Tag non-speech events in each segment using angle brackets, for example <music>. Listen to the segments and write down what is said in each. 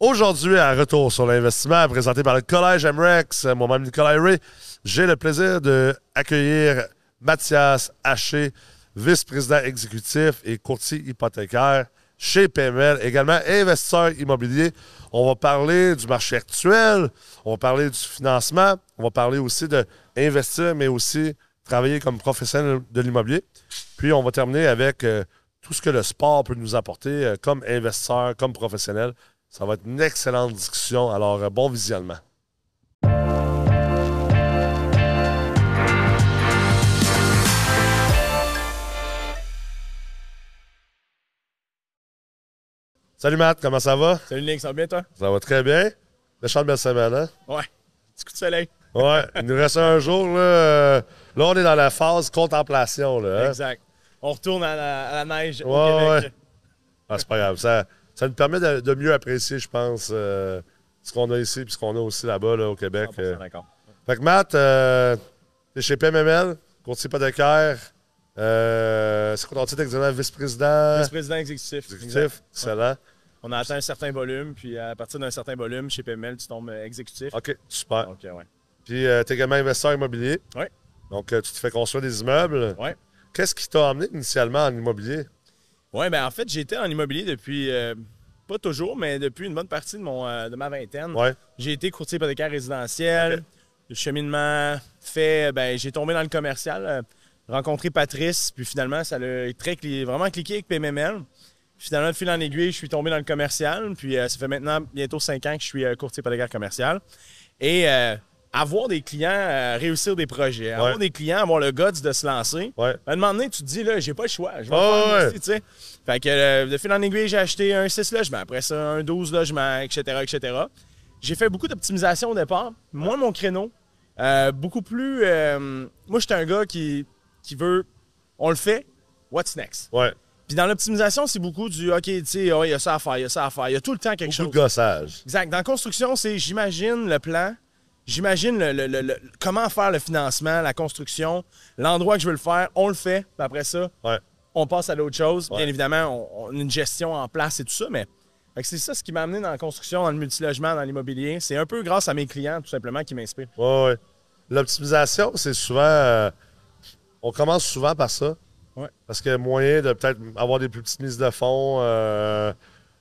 Aujourd'hui, à retour sur l'investissement, présenté par le Collège MREX, moi-même Nicolas Ray, j'ai le plaisir d'accueillir Mathias Haché, vice-président exécutif et courtier hypothécaire chez PML, également investisseur immobilier. On va parler du marché actuel, on va parler du financement, on va parler aussi d'investir, mais aussi travailler comme professionnel de l'immobilier. Puis on va terminer avec euh, tout ce que le sport peut nous apporter euh, comme investisseur, comme professionnel. Ça va être une excellente discussion. Alors, euh, bon visionnement. Salut Matt, comment ça va? Salut Nick, ça va bien toi? Ça va très bien. Méchante belle semaine, hein? Ouais. Petit coup de soleil. Ouais, il nous reste un jour. Là, là on est dans la phase contemplation. Là, hein? Exact. On retourne à la, à la neige au Ouais, Québec. ouais. Ah, c'est pas grave. Ça, ça nous permet de, de mieux apprécier, je pense, euh, ce qu'on a ici et ce qu'on a aussi là-bas là, au Québec. 100% Euh, d'accord. Fait que Matt, euh, t'es chez PMML, courtier hypothécaire. Euh, c'est quoi ton titre exactement? Vice-président? Vice-président exécutif. Exact. exécutif? Excellent. On a atteint un certain volume, puis à partir d'un certain volume, chez PML, tu tombes euh, exécutif. OK, super. Euh, ouais. Puis euh, t'es également investisseur immobilier. Oui. Donc, euh, tu te fais construire des immeubles. Ouais. Qu'est-ce qui t'a amené initialement en immobilier? Ouais, ben en fait, j'étais en immobilier depuis, euh, pas toujours, mais depuis une bonne partie de, mon, euh, de ma vingtaine. Ouais. J'ai été courtier hypothécaire résidentiel. Le cheminement fait, ben, j'ai tombé dans le commercial, euh, rencontré Patrice, puis finalement, ça a très, vraiment cliqué avec PMML. Finalement, de fil en aiguille, je suis tombé dans le commercial, puis ça fait maintenant bientôt cinq ans que je suis courtier hypothécaire commercial. Et avoir des clients, euh, réussir des projets, avoir Ouais. des clients, avoir le guts de se lancer. Ouais. À un moment donné, tu te dis, là, j'ai pas le choix. Je vais moi ouais. tu sais. Fait que euh, de fil en aiguille, j'ai acheté un 6 logements, après ça, un 12 logements, etc., etc. J'ai fait beaucoup d'optimisation au départ. Moi, mon créneau, euh, beaucoup plus. moi, j'étais un gars qui, qui veut. On le fait, what's next? Ouais. Puis dans l'optimisation, c'est beaucoup du OK, tu sais, oh, il y a ça à faire, il y a ça à faire. Il y a tout le temps quelque Beaucoup chose. de gossage. Exact. Dans la construction, c'est j'imagine le plan, j'imagine le, le- le- comment faire le financement, la construction, l'endroit que je veux le faire, on le fait. Puis après ça, Ouais. on passe à d'autres choses. Ouais. Bien évidemment, on, on a une gestion en place et tout ça, mais que c'est ça ce qui m'a amené dans la construction, dans le multilogement, dans l'immobilier. C'est un peu grâce à mes clients, tout simplement, qui m'inspirent. Ouais, ouais. L'optimisation, c'est souvent. euh, on commence souvent par ça. Ouais. Parce qu'il y a moyen de peut-être avoir des plus petites mises de fonds, euh,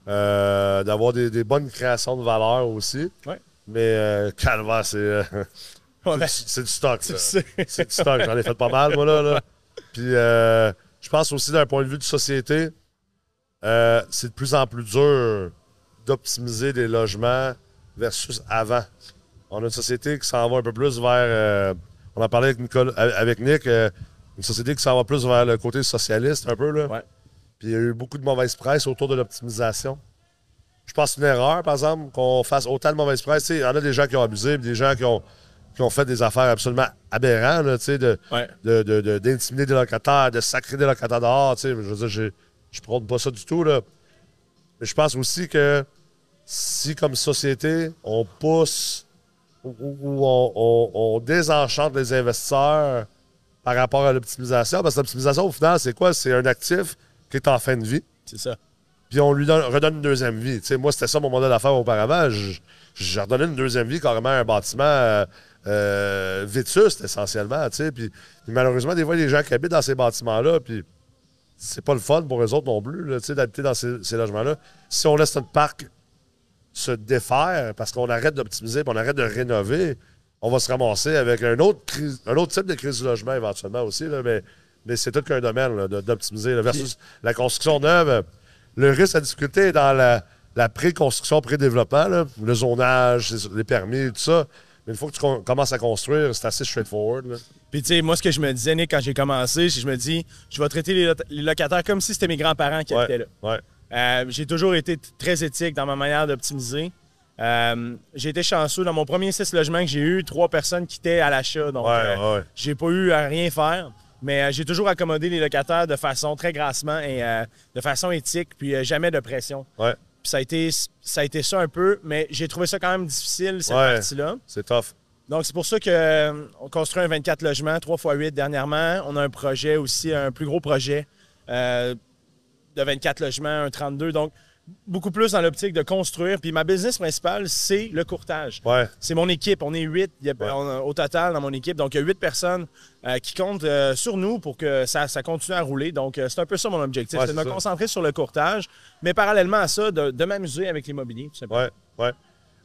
euh, d'avoir des, des bonnes créations de valeur aussi. Ouais. Mais euh, calvaire, c'est. euh, Ouais, ben, c'est du stock. ça. c'est- du stock. J'en ai fait pas mal, moi, là. là. Puis, euh, je pense aussi d'un point de vue de société, euh, c'est de plus en plus dur d'optimiser des logements versus avant. On a une société qui s'en va un peu plus vers. on en parlait avec, Nicole- avec Nick, une société qui s'en va plus vers le côté socialiste, un peu. Là. Ouais. Puis il y a eu beaucoup de mauvaise presse autour de l'optimisation. Je pense que c'est une erreur, par exemple, qu'on fasse autant de mauvaise presse. Il y en a des gens qui ont abusé, puis des gens qui ont, qui ont fait des affaires absolument aberrantes, là, de, Ouais. de- de- de- d'intimider des locataires, de sacrer des locataires dehors. Je veux dire, je prône pas ça du tout. Là. Mais je pense aussi que si, comme société, on pousse ou, ou- ou on, on- on désenchante les investisseurs par rapport à l'optimisation, parce que l'optimisation, au final, c'est quoi? C'est un actif qui est en fin de vie C'est ça. Puis on lui donne- redonne une deuxième vie. Moi, c'était ça mon modèle d'affaires auparavant. Je- J'ai redonné une deuxième vie carrément à un bâtiment euh, euh, vétuste, essentiellement. Puis, malheureusement, des fois, il y a des gens qui habitent dans ces bâtiments-là, puis c'est pas le fun pour eux autres non plus, d'habiter dans ces, ces logements-là. Si on laisse notre parc se défaire parce qu'on arrête d'optimiser puis on arrête de rénover, on va se ramasser avec un autre, crise- un autre type de crise du logement éventuellement aussi. là, mais mais c'est tout qu'un domaine d'optimiser. versus la construction neuve, le risque à discuter est dans la, la pré-construction, pré-développement, le zonage, les permis, tout ça. Mais une fois que tu com- commences à construire, c'est assez straightforward. là. Puis, tu sais, moi, ce que je me disais, Nick, quand j'ai commencé, c'est que je me dis, je vais traiter les, lo- les locataires comme si c'était mes grands-parents qui habitaient là. Ouais. Euh, j'ai toujours été très éthique dans ma manière d'optimiser. Euh, j'ai été chanceux. Dans mon premier six logements que j'ai eu, trois personnes quittaient à l'achat. Donc, Ouais, euh, ouais. j'ai pas eu à rien faire. Mais euh, j'ai toujours accommodé les locataires de façon très grassement et euh, de façon éthique, puis euh, jamais de pression. Ouais. Puis ça a, été, ça a été ça un peu, mais j'ai trouvé ça quand même difficile, cette Ouais. partie-là. C'est tough. Donc, c'est pour ça qu'on construit un 24 logements, 3 x 8 dernièrement. On a un projet aussi, un plus gros projet de 24 logements, un 32. Donc, beaucoup plus dans l'optique de construire. Puis ma business principale, c'est le courtage. Ouais. C'est mon équipe. On est huit il y a- Ouais. on a- au total dans mon équipe. Donc, il y a huit personnes euh, qui comptent euh, sur nous pour que ça, ça continue à rouler. Donc, euh, c'est un peu ça mon objectif. Ouais, c'est de me ça. concentrer sur le courtage, mais parallèlement à ça, de, de m'amuser avec l'immobilier. tout simplement. Ouais, ouais.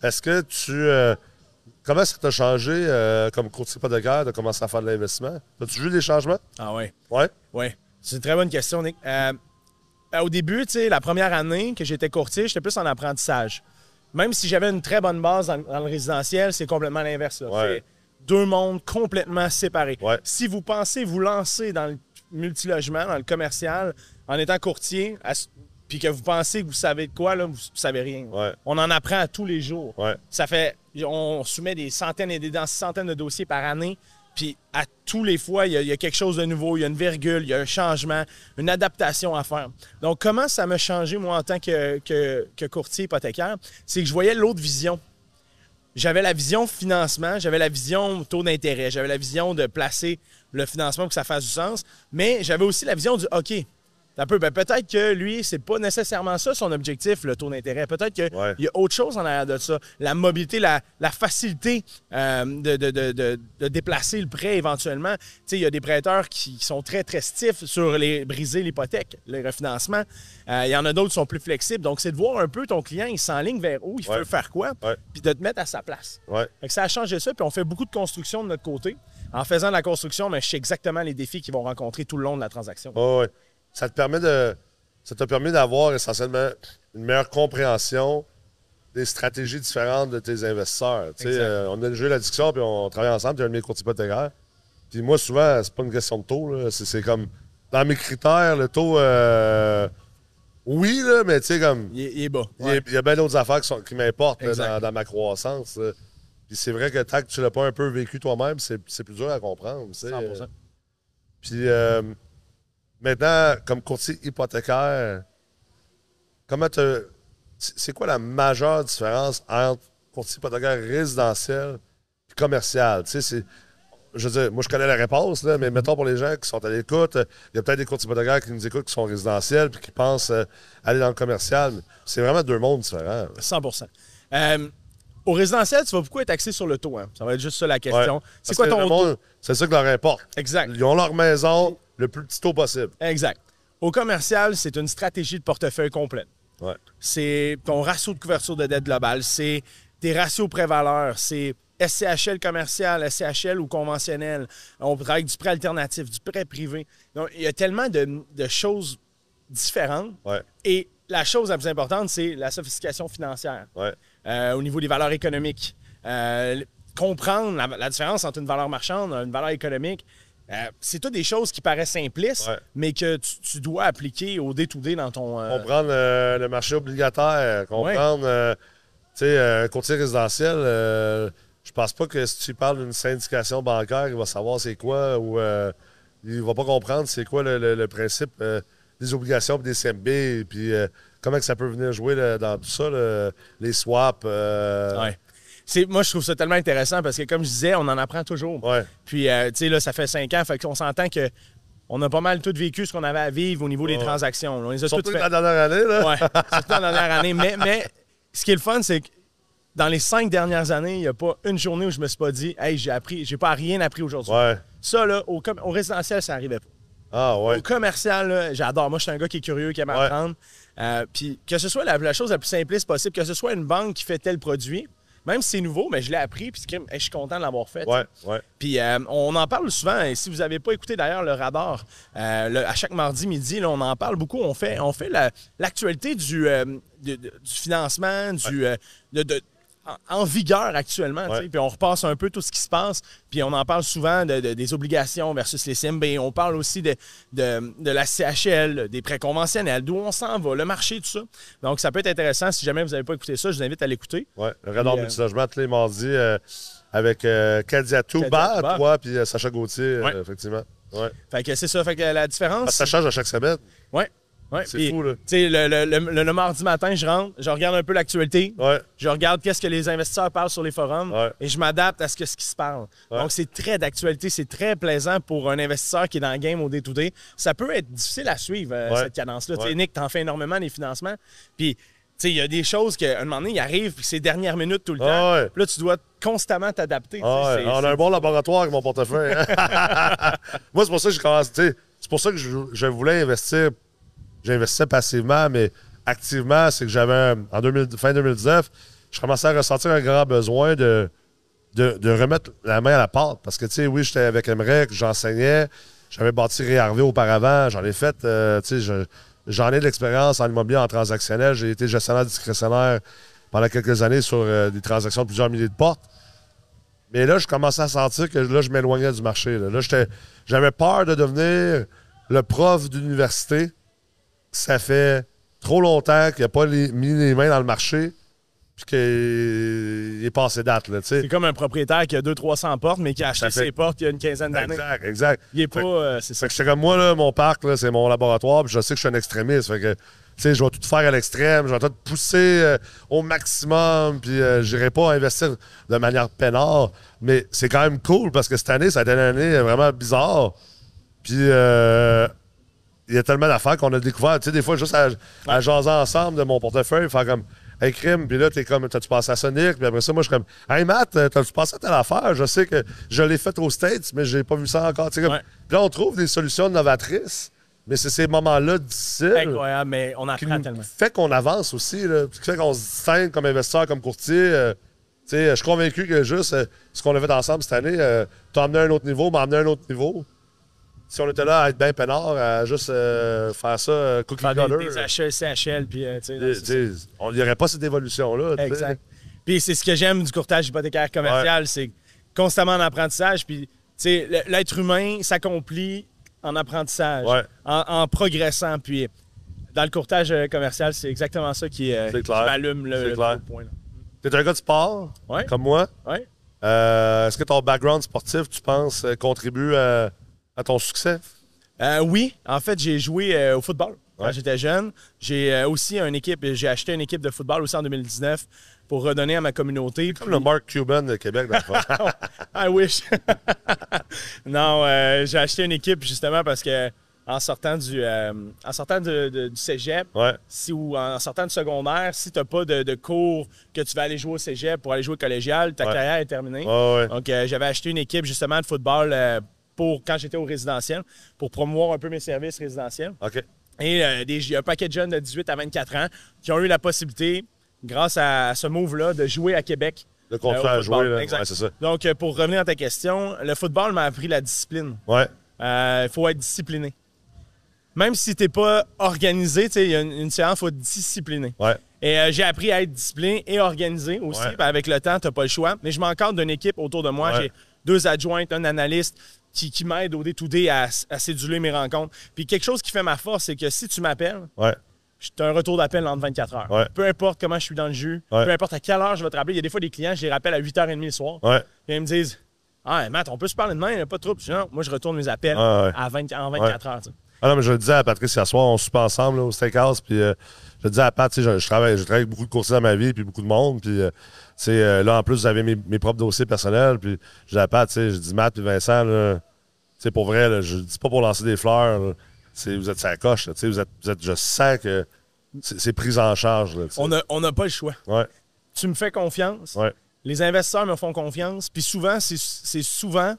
Est-ce que tu. comment ça t'a changé comme courtier hypothécaire de commencer à faire de l'investissement? As-tu vu des changements? Ah ouais. Ouais. Oui, c'est une très bonne question, Nick. Euh, au début, tu sais, la première année que j'étais courtier, j'étais plus en apprentissage. Même si j'avais une très bonne base dans, dans le résidentiel, c'est complètement l'inverse. Ouais. C'est deux mondes complètement séparés. Ouais. Si vous pensez vous lancer dans le multilogement, dans le commercial, en étant courtier, à- puis que vous pensez que vous savez de quoi, là, vous, vous savez rien. Ouais. On en apprend à tous les jours. Ouais. Ça fait, on soumet des centaines et des centaines de dossiers par année. Puis à tous les fois, il y, a, quelque chose de nouveau, il y a une virgule, il y a un changement, une adaptation à faire. Donc, comment ça m'a changé, moi, en tant que, que- que courtier hypothécaire? C'est que je voyais l'autre vision. J'avais la vision financement, j'avais la vision taux d'intérêt, j'avais la vision de placer le financement pour que ça fasse du sens, mais j'avais aussi la vision du OK. Peu, ben peut-être que lui, c'est pas nécessairement ça son objectif, le taux d'intérêt. Peut-être qu'il Ouais. y a autre chose en arrière de ça. La mobilité, la, la facilité euh, de, de- de- de- de déplacer le prêt éventuellement. Tu sais, il y a des prêteurs qui sont très, très stiffs sur les briser l'hypothèque, le refinancement. Euh, il y en a d'autres qui sont plus flexibles. Donc, c'est de voir un peu ton client, il s'enligne vers où, il Ouais. veut faire quoi, puis de te mettre à sa place. Ouais. Fait que ça a changé ça, puis on fait beaucoup de construction de notre côté. En faisant de la construction, mais je sais exactement les défis qu'ils vont rencontrer tout le long de la transaction. Ça te permet de. Ça t'a permis d'avoir essentiellement une meilleure compréhension des stratégies différentes de tes investisseurs. Euh, on a eu la discussion, puis on travaille ensemble, tu es un de mes courtiers hypothécaires. Puis moi, souvent, c'est pas une question de taux. C'est, comme. Dans mes critères, le taux. euh, oui, là, mais tu sais, comme. Il est, il est bas. Il y a- il y, a bien d'autres affaires qui, sont- qui m'importent dans, dans ma croissance. là. Puis c'est vrai que tant que tu l'as pas un peu vécu toi-même, c'est, plus dur à comprendre. tu sais. 100%. Puis euh, maintenant, comme courtier hypothécaire, comment te. C'est quoi la majeure différence entre courtier hypothécaire résidentiel et commercial? Tu sais, c'est. Je veux dire, moi, je connais la réponse, là, mais mettons pour les gens qui sont à l'écoute, il y a peut-être des courtiers hypothécaires qui nous écoutent qui sont résidentiels puis qui pensent euh, aller dans le commercial. C'est vraiment deux mondes différents. 100% Euh, Au résidentiel, tu vas beaucoup être axé sur le taux. hein. Ça va être juste ça la question. Ouais. C'est quoi ton le taux? monde, C'est ça qui leur importe. Exact. Ils ont leur maison le plus petit taux possible. Exact. Au commercial, c'est une stratégie de portefeuille complète. Ouais. C'est ton ratio de couverture de dette globale, c'est tes ratios pré-valeur, c'est SCHL commercial, SCHL ou conventionnel. On travaille avec du prêt alternatif, du prêt privé. Donc, il y a tellement de, de choses différentes. Ouais. Et la chose la plus importante, c'est la sophistication financière Ouais. euh, au niveau des valeurs économiques. Euh, comprendre la, la différence entre une valeur marchande et une valeur économique. Euh, c'est toutes des choses qui paraissent simplistes, Ouais. mais que tu, tu dois appliquer au day-to-day dans ton. euh, comprendre euh, le marché obligataire, comprendre, tu sais, un courtier résidentiel, je pense pas que si tu parles d'une syndication bancaire, il va savoir c'est quoi ou il va pas comprendre c'est quoi le, le- le principe des obligations et des CMB, puis comment que ça peut venir jouer là, dans tout ça, le- les swaps. Ouais. Moi, je trouve ça tellement intéressant parce que, comme je disais, on en apprend toujours. ouais. Puis, euh, tu sais, là, ça fait cinq ans, fait qu'on s'entend que on a pas mal tout vécu ce qu'on avait à vivre au niveau des transactions. On les a Surtout faites. la dernière année, là. Ouais, surtout dans la dernière année. Mais, mais ce qui est le fun, c'est que dans les cinq dernières années, il n'y a pas une journée où je me suis pas dit, hey, j'ai appris, j'ai pas rien appris aujourd'hui. Ouais. Ça, là, au, com- au résidentiel, ça arrivait pas. Ah, ouais. Au commercial, là, j'adore. Moi, je suis un gars qui est curieux, qui aime apprendre. Euh, puis que ce soit la, la chose la plus simpliste possible, que ce soit une banque qui fait tel produit, même si c'est nouveau, mais je l'ai appris, puis je suis content de l'avoir fait. Ouais, ouais. Puis euh, on en parle souvent, et si vous n'avez pas écouté d'ailleurs le radar, euh, le- à chaque mardi midi, là, on en parle beaucoup. On fait, on fait la- l'actualité du, euh, du financement, du, de- de- en, vigueur actuellement. Puis on repasse un peu tout ce qui se passe. Puis on en parle souvent de- de- des obligations versus les CMB. On parle aussi de, de, de la CHL, des prêts conventionnels, d'où on s'en va, le marché, tout ça. Donc ça peut être intéressant. Si jamais vous n'avez pas écouté ça, je vous invite à l'écouter. Ouais, le radar euh, multilogement tous les mardis euh, avec euh, Kadia Touba, toi, puis euh, Sacha Gauthier, Ouais. effectivement. Ouais. Fait que c'est ça. Fait que la différence. Ça change à chaque semaine. Ouais. Ouais. C'est fou, là. Tu sais, le, le- le- mardi matin, je rentre, je regarde un peu l'actualité, Ouais, je regarde qu'est-ce que les investisseurs parlent sur les forums Ouais. et je m'adapte à ce, que, ce qui se parle. Donc, c'est très d'actualité, c'est très plaisant pour un investisseur qui est dans le game au day-to-day. Ça peut être difficile à suivre, euh, cette cadence-là. Tu sais. Nick, t'en fais énormément des financements. Puis, sais, il y a des choses qu'à un moment donné, il arrive, puis c'est dernière minute tout le Ah temps. ouais. Là, tu dois constamment t'adapter. Ah ouais, on a un bon laboratoire avec mon portefeuille. hein. <laughs> Moi, c'est pour ça que tu sais, C'est pour ça que je, je voulais investir. J'investissais passivement, mais activement, c'est que j'avais, en 2000 fin 2019, je commençais à ressentir un grand besoin de, de, remettre la main à la pâte. Parce que, tu sais, oui, j'étais avec Emmerich, j'enseignais, j'avais bâti Réarvé auparavant, j'en ai fait, euh, tu sais, je- j'en ai de l'expérience en immobilier, en transactionnel. J'ai été gestionnaire discrétionnaire pendant quelques années sur euh, des transactions de plusieurs milliers de portes. Mais là, je commençais à sentir que là, je m'éloignais du marché. Là, Là, j'avais peur de devenir le prof d'université. Ça fait trop longtemps qu'il n'a pas les- mis les mains dans le marché puis qu'il est passé date. Là. C'est comme un propriétaire qui a 200-300 portes, mais qui a acheté fait- ses portes il y a une quinzaine d'années. Exact, exact. Il est pas. Euh, c'est ça. Fait que j'étais comme moi, là, mon parc, là, c'est mon laboratoire, puis je sais que je suis un extrémiste. Fait que, je vais tout faire à l'extrême, je vais tout pousser euh, au maximum, puis euh, j'irai pas investir de manière peinard. Mais c'est quand même cool parce que cette année, ça a été une année vraiment bizarre. Puis, euh, il y a tellement d'affaires qu'on a découvert. Tu sais, des fois, juste à, à jaser ensemble de mon portefeuille, faire comme, hey, crime, puis là, t'es comme, t'as-tu pensé à Sonic? Puis après ça, moi, je suis comme, hey, Matt, euh, t'as-tu pensé à telle affaire? Je sais que je l'ai faite aux States, mais j'ai pas vu ça encore. Comme- Ouais. Puis là, on trouve des solutions novatrices, mais c'est ces moments-là difficiles Incroyable, mais on apprend tellement. fait qu'on avance aussi, là, qui fait qu'on se distingue comme investisseur, comme courtier. euh, sais, je suis convaincu que juste euh, ce qu'on a fait ensemble cette année, euh, t'as emmené à un autre niveau, m'a emmené à un autre niveau. Si on était là à être bien peinard, à juste euh, faire ça euh, cookie Faire des, des HL, CHL, puis euh, tu sais, sais, on n'y aurait pas cette évolution-là. Exact. Puis c'est ce que j'aime du courtage hypothécaire commercial, c'est constamment en apprentissage. Puis, tu sais, l'être humain s'accomplit en apprentissage, Ouais. en, en progressant. Puis, dans le courtage commercial, c'est exactement ça qui, euh, qui m'allume le, le clair. point. T'es un gars de sport, Ouais. comme moi. Est-ce que ton background sportif, tu penses, contribue à, à ton succès? Euh, oui, en fait, j'ai joué euh, au football quand Ouais. j'étais jeune. J'ai euh, aussi une équipe, j'ai acheté une équipe de football aussi en 2019 pour redonner à ma communauté. Comme le Mark Cuban de Québec, dans le. <laughs> I wish. <laughs> non, j'ai acheté une équipe justement parce que en sortant du, en sortant de- de- du cégep, Ouais. si, ou en sortant du secondaire, si tu n'as pas de, de cours que tu vas aller jouer au cégep pour aller jouer au collégial, ta Ouais. carrière est terminée. Donc, j'avais acheté une équipe justement de football pour quand j'étais au résidentiel, pour promouvoir un peu mes services résidentiels. OK. Et euh, des- il y a un paquet de jeunes de 18 à 24 ans qui ont eu la possibilité, grâce à ce move-là, de jouer à Québec. De continuer euh, à jouer, là. Ouais, ça. Donc, euh, pour revenir à ta question, le football m'a appris la discipline. Ouais. Il faut être discipliné. Même si tu n'es pas organisé, il y a une, une séance, il faut être discipliné. Ouais. Et euh, j'ai appris à être discipliné et organisé aussi. Ouais. Avec le temps, tu n'as pas le choix. Mais je m'encadre d'une équipe autour de moi. Ouais. J'ai deux adjointes, un analyste qui, qui m'aide au day-to-day à, à céduler mes rencontres. Puis quelque chose qui fait ma force, c'est que si tu m'appelles, Ouais. j'ai un retour d'appel entre 24 heures. Ouais. Peu importe comment je suis dans le jus, Ouais. peu importe à quelle heure je vais te rappeler. Il y a des fois des clients, je les rappelle à 8h30 le soir. Puis ils me disent Ah, Matt, on peut se parler demain, il n'y a pas de trouble. Non, moi, je retourne mes appels Ah, à 20 en 24 heures. tu sais. Ah non, mais je le disais à Patrice hier soir, on soupe ensemble là, au steakhouse, puis euh, je disais à Pat, tu sais, je, je travaille, je travaille avec beaucoup de courtiers dans ma vie, puis beaucoup de monde, puis euh, euh, là, en plus, j'avais mes, mes propres dossiers personnels, puis je dis à Pat, tu sais, je dis Matt puis Vincent, là, pour vrai, là, je dis pas pour lancer des fleurs, là, vous êtes sa coche, là, vous êtes, vous êtes, je sens que c'est pris en charge, là. On n'a on pas le choix. Ouais, Tu me fais confiance. ouais, Les investisseurs me font confiance. Puis souvent, c'est souvent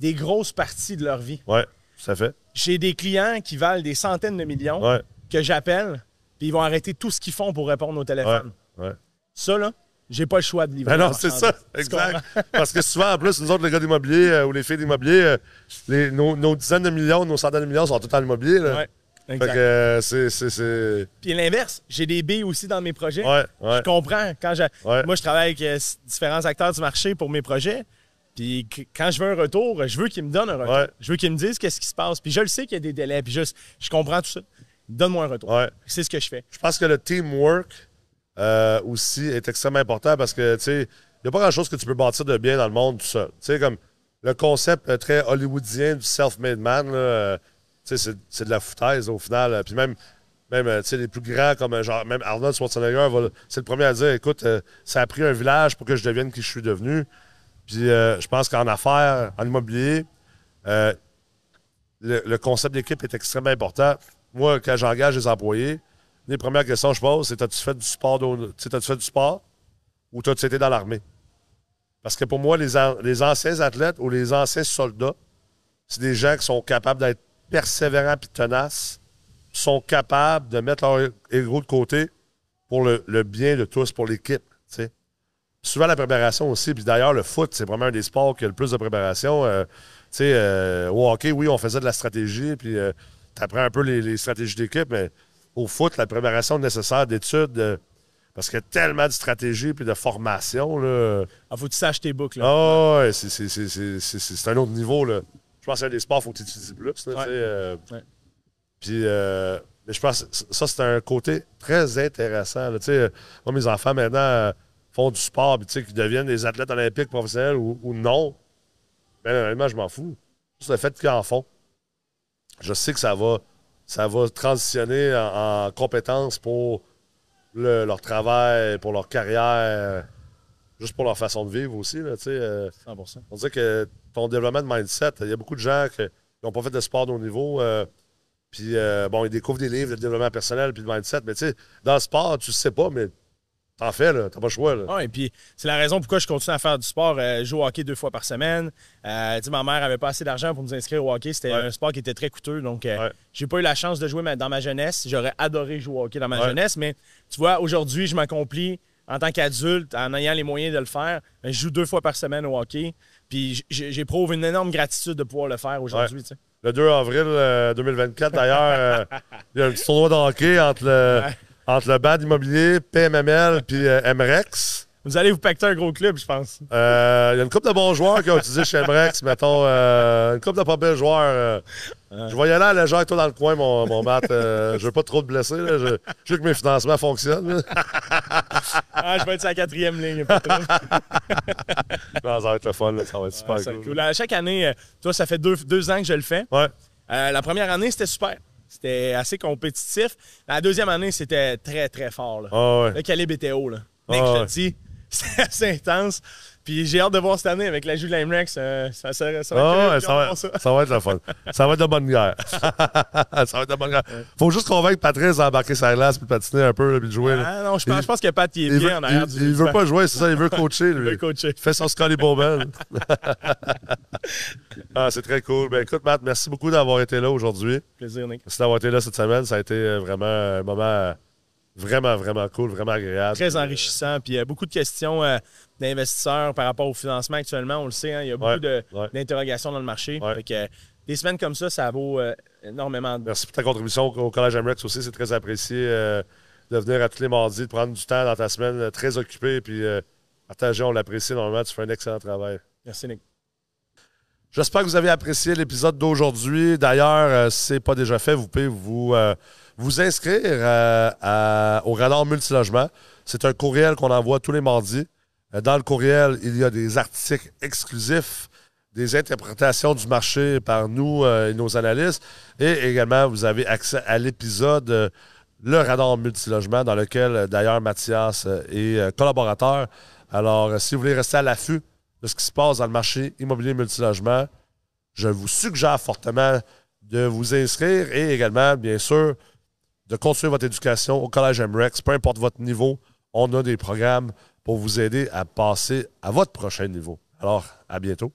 des grosses parties de leur vie. tout à fait. J'ai des clients qui valent des centaines de millions Ouais, que j'appelle, puis ils vont arrêter tout ce qu'ils font pour répondre au téléphone. ouais. Ça, là, j'ai pas le choix de livrer. Ben non, c'est ça, exact. <laughs> Parce que souvent, en plus, nous autres, les gars d'immobilier euh, ou les filles d'immobilier, euh, nos, nos dizaines de millions, nos centaines de millions sont tout en immobilier. Là. Ouais, Fait exact. que euh, c'est. c'est- c'est- Puis l'inverse, j'ai des billes aussi dans mes projets. Ouais, ouais. Je comprends. Quand je- Ouais. Moi, je travaille avec différents acteurs du marché pour mes projets. Puis qu- quand je veux un retour, je veux qu'ils me donnent un retour. Je veux qu'ils me disent qu'est-ce qui se passe. Puis je le sais qu'il y a des délais. Puis je, je comprends tout ça. Donne-moi un retour. Ouais. C'est ce que je fais. Je pense que le teamwork euh, aussi est extrêmement important parce que, tu sais, il n'y a pas grand-chose que tu peux bâtir de bien dans le monde tout seul. Tu sais, comme le concept euh, très hollywoodien du self-made man, euh, tu sais, c'est- de la foutaise au final. Puis même, même tu sais, les plus grands comme genre, même Arnold Schwarzenegger, c'est le premier à dire écoute, euh, ça a pris un village pour que je devienne qui je suis devenu. Puis je pense qu'en affaires, en immobilier, le, le concept d'équipe est extrêmement important. Moi, quand j'engage des employés, les premières questions que je pose, c'est as-tu fait du sport as-tu fait du sport ou as-tu été dans l'armée? Parce que pour moi, les, les anciens athlètes ou les anciens soldats, c'est des gens qui sont capables d'être persévérants et tenaces, sont capables de mettre leur ego de côté pour le, bien de tous, pour l'équipe. Souvent, la préparation aussi, puis d'ailleurs, le foot, c'est vraiment un des sports qui a le plus de préparation. Euh, euh, au hockey, oui, on faisait de la stratégie, puis euh, tu apprends un peu les, stratégies d'équipe, mais au foot, la préparation nécessaire d'études, parce qu'il y a tellement de stratégies puis de formation. Là. Ah, faut que tu saches tes boucles. Ah, ouais, c'est un autre niveau. Là. Je pense que c'est des sports, il faut que tu étudies plus. Puis, mais je pense que ça, c'est un côté très intéressant. moi, mes enfants, maintenant, font du sport, puis qu'ils deviennent des athlètes olympiques professionnels ou, non. Ben, honnêtement, je m'en fous. Juste le fait qu'ils en font. Je sais que ça va, ça va transitionner en, compétences pour leur travail, pour leur carrière, juste pour leur façon de vivre aussi. Là, 100%. Euh, on dit que ton développement de mindset, il y a beaucoup de gens qui n'ont pas fait de sport de haut niveau. Euh, puis, euh, bon, ils découvrent des livres de développement personnel puis de mindset. Mais, tu sais, dans le sport, tu ne sais pas, mais T'en fais, là. T'as pas le choix, là. Ah, et puis c'est la raison pourquoi je continue à faire du sport. Euh, je joue au hockey deux fois par semaine. Euh, ma mère avait pas assez d'argent pour nous inscrire au hockey. C'était un sport qui était très coûteux. Donc, euh, j'ai pas eu la chance de jouer dans ma jeunesse. J'aurais adoré jouer au hockey dans ma jeunesse. Mais tu vois, aujourd'hui, je m'accomplis en tant qu'adulte en ayant les moyens de le faire. Je joue deux fois par semaine au hockey. Puis j'éprouve une énorme gratitude de pouvoir le faire aujourd'hui. Le 2 avril 2024, d'ailleurs, il y a un petit tournoi de hockey entre le entre le BAD immobilier, PMML puis euh, MREX. Vous allez vous pacter un gros club, je pense. Euh, il y a une couple de bons joueurs qui ont utilisé chez MREX, <laughs> mettons. Euh, une couple de pas bons joueurs. Je vais y aller à la avec toi dans le coin, mon, mon Matt. je veux pas trop te blesser. Je, je, veux que mes financements fonctionnent. <laughs> ah, je vais être sur la quatrième ligne. <laughs> non, ça va être le fun. Ça va être super cool. chaque année, toi, ça fait deux, deux, ans que je le fais. Ouais. la première année, c'était super. C'était assez compétitif. La deuxième année, c'était très, très fort. Ah le calibre était haut. Là. Ah je te dis, c'était assez intense. Puis j'ai hâte de voir cette année avec la Jules Rex. Euh, ça, ça, ça, va être ah ça. va être la fun. ça va être de bonne guerre. <laughs> ça va être de bonne guerre. Faut juste convaincre Patrice d'embarquer sa glace puis patiner un peu puis de jouer. Ah non, je pense, je pense que Pat il est bien en arrière il, du Il veut pas jouer, c'est ça. Il veut coacher. Lui. <laughs> il veut coacher. Il fait son Scully Bowman. <laughs> ah, c'est très cool. Ben écoute, Matt, merci beaucoup d'avoir été là aujourd'hui. Plaisir, Nick. Merci d'avoir été là cette semaine. Ça a été euh, vraiment un moment vraiment, vraiment cool, vraiment agréable. Très enrichissant. Puis il y a beaucoup de questions euh, d'investisseurs par rapport au financement actuellement. On le sait, hein, il y a beaucoup d'interrogations dans le marché. des semaines comme ça, ça vaut euh, énormément. Merci pour ta contribution au Collège MREX aussi. C'est très apprécié euh, de venir à tous les mardis, de prendre du temps dans ta semaine très occupée. Puis partager, on l'apprécie énormément. Tu fais un excellent travail. Merci, Nick. J'espère que vous avez apprécié l'épisode d'aujourd'hui. D'ailleurs, si ce n'est pas déjà fait, vous pouvez vous vous inscrire euh, au radar multilogement. C'est un courriel qu'on envoie tous les mardis. Euh, dans le courriel, il y a des articles exclusifs, des interprétations du marché par nous euh, et nos analystes. Et également, vous avez accès à l'épisode Le radar multilogement, dans lequel d'ailleurs Mathias est collaborateur. Alors, si vous voulez rester à l'affût de ce qui se passe dans le marché immobilier multilogement, je vous suggère fortement de vous inscrire et également, bien sûr, de continuer votre éducation au Collège MREX, peu importe votre niveau. On a des programmes pour vous aider à passer à votre prochain niveau. Alors, à bientôt.